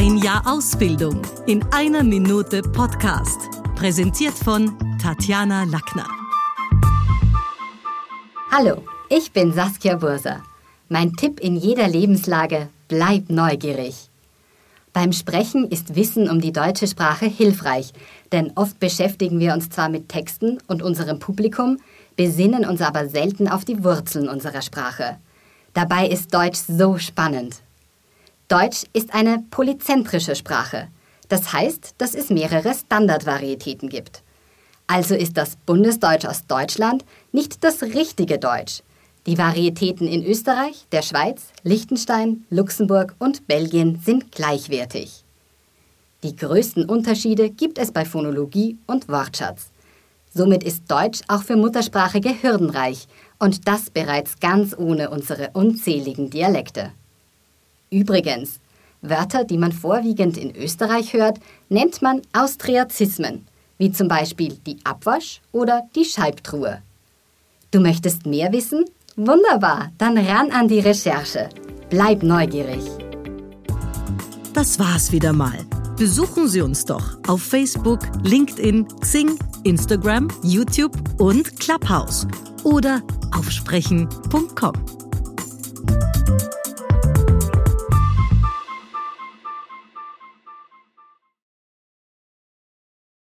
Ein Jahr Ausbildung in einer Minute Podcast. Präsentiert von Tatjana Lackner. Hallo, ich bin Saskia Burser. Mein Tipp in jeder Lebenslage, bleib neugierig. Beim Sprechen ist Wissen um die deutsche Sprache hilfreich, denn oft beschäftigen wir uns zwar mit Texten und unserem Publikum, besinnen uns aber selten auf die Wurzeln unserer Sprache. Dabei ist Deutsch so spannend. Deutsch ist eine polyzentrische Sprache. Das heißt, dass es mehrere Standardvarietäten gibt. Also ist das Bundesdeutsch aus Deutschland nicht das richtige Deutsch. Die Varietäten in Österreich, der Schweiz, Liechtenstein, Luxemburg und Belgien sind gleichwertig. Die größten Unterschiede gibt es bei Phonologie und Wortschatz. Somit ist Deutsch auch für Muttersprachige hürdenreich und das bereits ganz ohne unsere unzähligen Dialekte. Übrigens, Wörter, die man vorwiegend in Österreich hört, nennt man Austriazismen, wie zum Beispiel die Abwasch oder die Scheibtruhe. Du möchtest mehr wissen? Wunderbar, dann ran an die Recherche. Bleib neugierig. Das war's wieder mal. Besuchen Sie uns doch auf Facebook, LinkedIn, Xing, Instagram, YouTube und Clubhouse oder auf sprechen.com.